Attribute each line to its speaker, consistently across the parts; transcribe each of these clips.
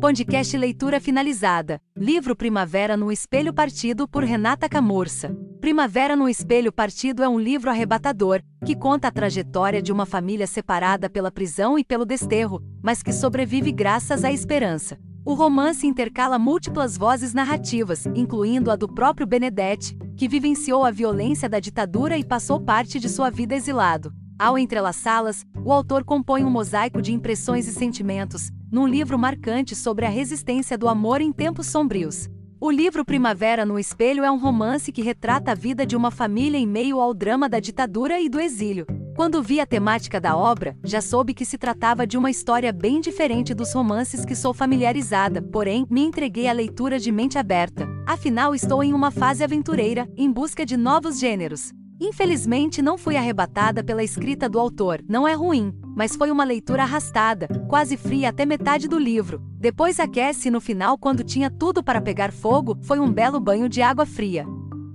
Speaker 1: Podcast Leitura Finalizada. Livro Primavera no Espelho Partido por Renata Camurça. Primavera no Espelho Partido é um livro arrebatador, que conta a trajetória de uma família separada pela prisão e pelo desterro, mas que sobrevive graças à esperança. O romance intercala múltiplas vozes narrativas, incluindo a do próprio Benedetti, que vivenciou a violência da ditadura e passou parte de sua vida exilado. Ao entrelaçá-las, o autor compõe um mosaico de impressões e sentimentos, num livro marcante sobre a resistência do amor em tempos sombrios. O livro Primavera no Espelho é um romance que retrata a vida de uma família em meio ao drama da ditadura e do exílio. Quando vi a temática da obra, já soube que se tratava de uma história bem diferente dos romances que sou familiarizada, porém, me entreguei à leitura de mente aberta. Afinal, estou em uma fase aventureira, em busca de novos gêneros. Infelizmente, não fui arrebatada pela escrita do autor, não é ruim, mas foi uma leitura arrastada, quase fria até metade do livro. Depois aquece e no final, quando tinha tudo para pegar fogo, foi um belo banho de água fria.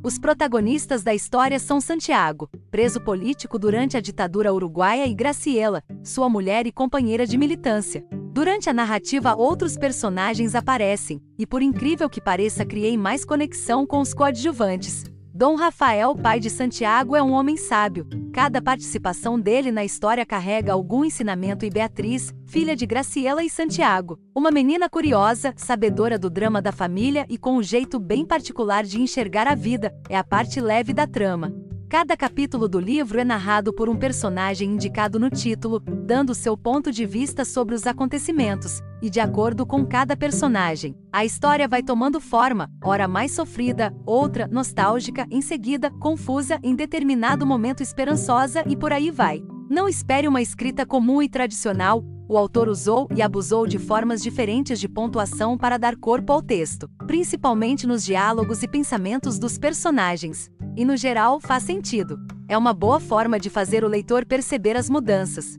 Speaker 1: Os protagonistas da história são Santiago, preso político durante a ditadura uruguaia, e Graciela, sua mulher e companheira de militância. Durante a narrativa, outros personagens aparecem, e por incrível que pareça, criei mais conexão com os coadjuvantes. Dom Rafael, pai de Santiago, é um homem sábio. Cada participação dele na história carrega algum ensinamento e Beatriz, filha de Graciela e Santiago, uma menina curiosa, sabedora do drama da família e com um jeito bem particular de enxergar a vida, é a parte leve da trama. Cada capítulo do livro é narrado por um personagem indicado no título, dando seu ponto de vista sobre os acontecimentos, e de acordo com cada personagem, a história vai tomando forma, ora mais sofrida, outra nostálgica, em seguida confusa, em determinado momento esperançosa e por aí vai. Não espere uma escrita comum e tradicional, o autor usou e abusou de formas diferentes de pontuação para dar corpo ao texto, principalmente nos diálogos e pensamentos dos personagens. E no geral, faz sentido. É uma boa forma de fazer o leitor perceber as mudanças.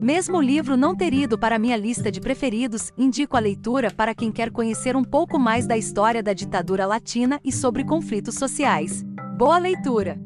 Speaker 1: Mesmo o livro não ter ido para minha lista de preferidos, indico a leitura para quem quer conhecer um pouco mais da história da ditadura latina e sobre conflitos sociais. Boa leitura!